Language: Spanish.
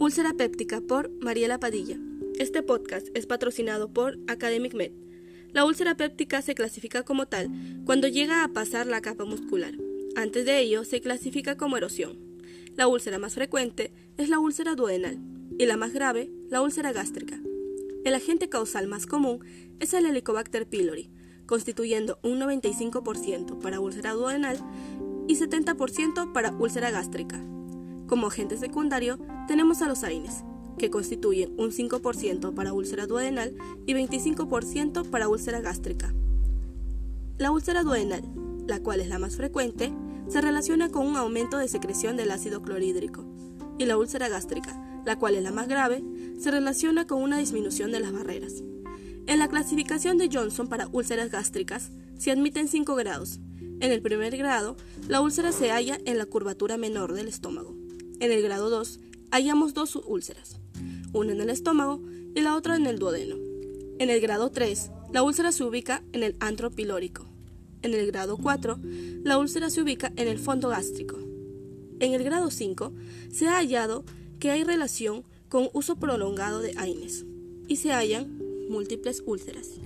úlcera péptica por Mariela Padilla. Este podcast es patrocinado por Academic Med. La úlcera péptica se clasifica como tal cuando llega a pasar la capa muscular. Antes de ello se clasifica como erosión. La úlcera más frecuente es la úlcera duodenal y la más grave, la úlcera gástrica. El agente causal más común es el Helicobacter pylori, constituyendo un 95% para úlcera duodenal y 70% para úlcera gástrica. Como agente secundario tenemos a los AINES, que constituyen un 5% para úlcera duodenal y 25% para úlcera gástrica. La úlcera duodenal, la cual es la más frecuente, se relaciona con un aumento de secreción del ácido clorhídrico, y la úlcera gástrica, la cual es la más grave, se relaciona con una disminución de las barreras. En la clasificación de Johnson para úlceras gástricas se admiten 5 grados. En el primer grado, la úlcera se halla en la curvatura menor del estómago. En el grado 2, hallamos dos úlceras, una en el estómago y la otra en el duodeno. En el grado 3, la úlcera se ubica en el antro pilórico. En el grado 4, la úlcera se ubica en el fondo gástrico. En el grado 5, se ha hallado que hay relación con uso prolongado de AINES y se hallan múltiples úlceras.